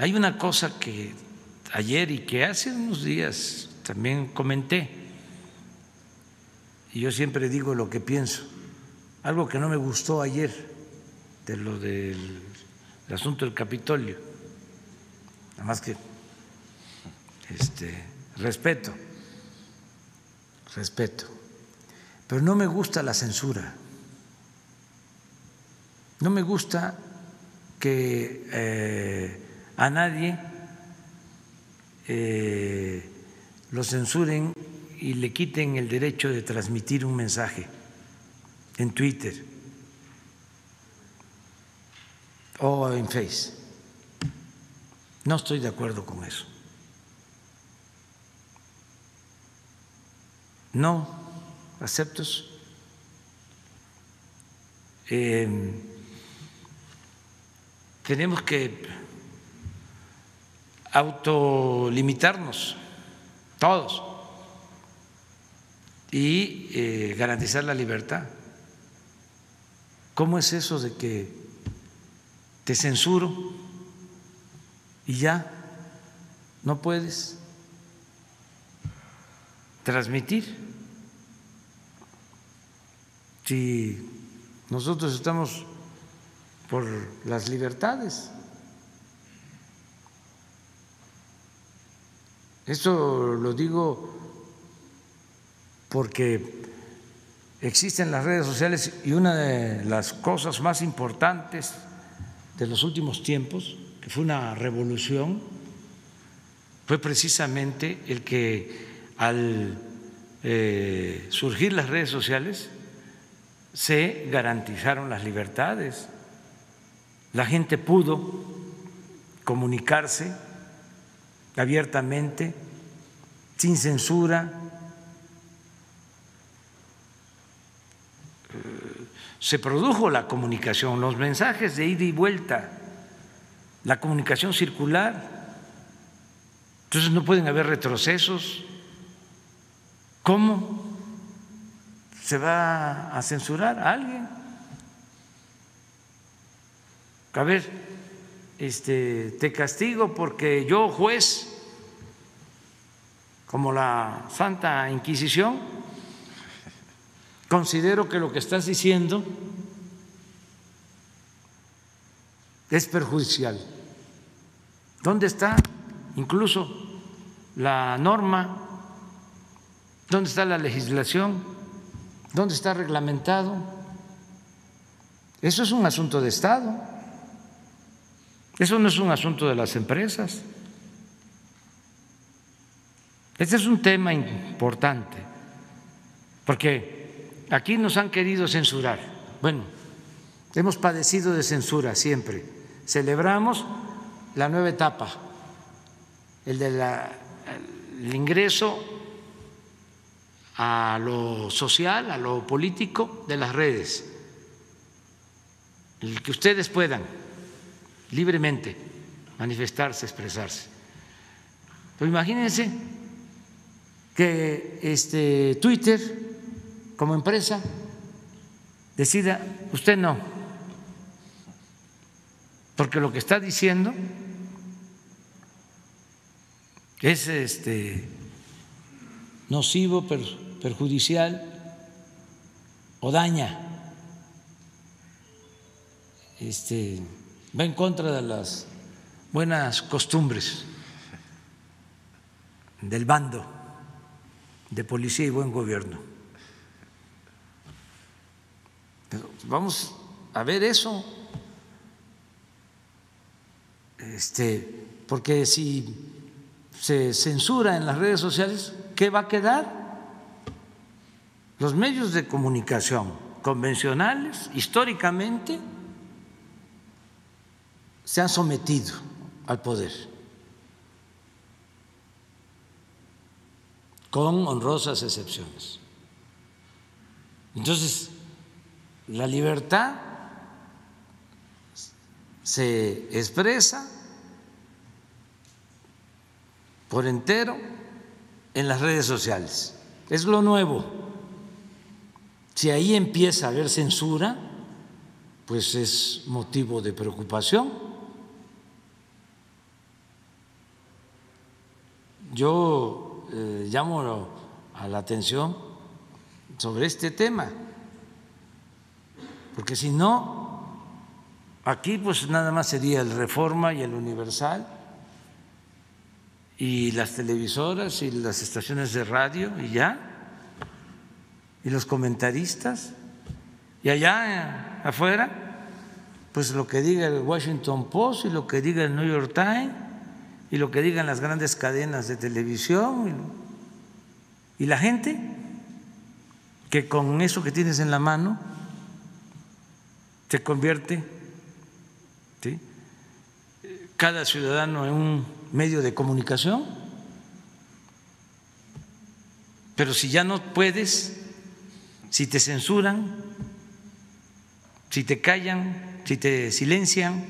Hay una cosa que ayer y que hace unos días también comenté, y yo siempre digo lo que pienso, algo que no me gustó ayer de lo del asunto del Capitolio, nada más que este, respeto, respeto, pero no me gusta la censura, no me gusta que eh, a nadie eh, lo censuren y le quiten el derecho de transmitir un mensaje en Twitter o en Face. No estoy de acuerdo con eso. No acepto eso. Eh, tenemos que autolimitarnos, todos, y eh, garantizar la libertad. ¿Cómo es eso de que te censuro y ya no puedes transmitir? Si nosotros estamos por las libertades, Esto lo digo porque existen las redes sociales y una de las cosas más importantes de los últimos tiempos, que fue una revolución, fue precisamente el que al eh, surgir las redes sociales se garantizaron las libertades, la gente pudo comunicarse abiertamente, sin censura. Eh, se produjo la comunicación, los mensajes de ida y vuelta, la comunicación circular. Entonces no pueden haber retrocesos. ¿Cómo se va a censurar a alguien? A ver, este, te castigo porque yo, juez, como la Santa Inquisición, considero que lo que estás diciendo es perjudicial. ¿Dónde está incluso la norma? ¿Dónde está la legislación? ¿Dónde está reglamentado? Eso es un asunto de Estado. Eso no es un asunto de las empresas. Este es un tema importante, porque aquí nos han querido censurar. Bueno, hemos padecido de censura siempre. Celebramos la nueva etapa, el del ingreso a lo social, a lo político de las redes, el que ustedes puedan libremente manifestarse, expresarse. Pero imagínense que este Twitter como empresa decida usted no, porque lo que está diciendo es este nocivo, perjudicial o daña este va en contra de las buenas costumbres del bando de policía y buen gobierno. vamos a ver eso, este, porque si se censura en las redes sociales, ¿qué va a quedar? Los medios de comunicación convencionales, históricamente, se han sometido al poder con honrosas excepciones. Entonces, la libertad se expresa por entero en las redes sociales. Es lo nuevo. Si ahí empieza a haber censura, pues es motivo de preocupación yo eh, llamo a la atención sobre este tema, porque si no, aquí pues nada más sería el Reforma y el Universal y las televisoras y las estaciones de radio y ya, y los comentaristas, y allá afuera, pues lo que diga el Washington Post y lo que diga el New York Times y lo que digan las grandes cadenas de televisión y, la gente que con eso que tienes en la mano te convierte cada ciudadano en un medio de comunicación. Pero si ya no puedes, si te censuran, si te callan, si te silencian,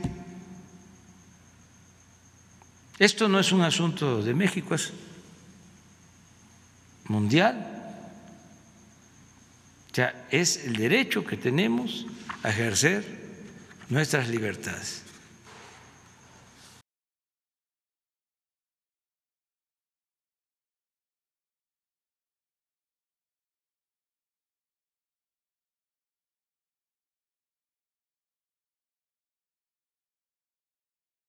esto no es un asunto de México, es mundial. O sea, es el derecho que tenemos a ejercer nuestras libertades.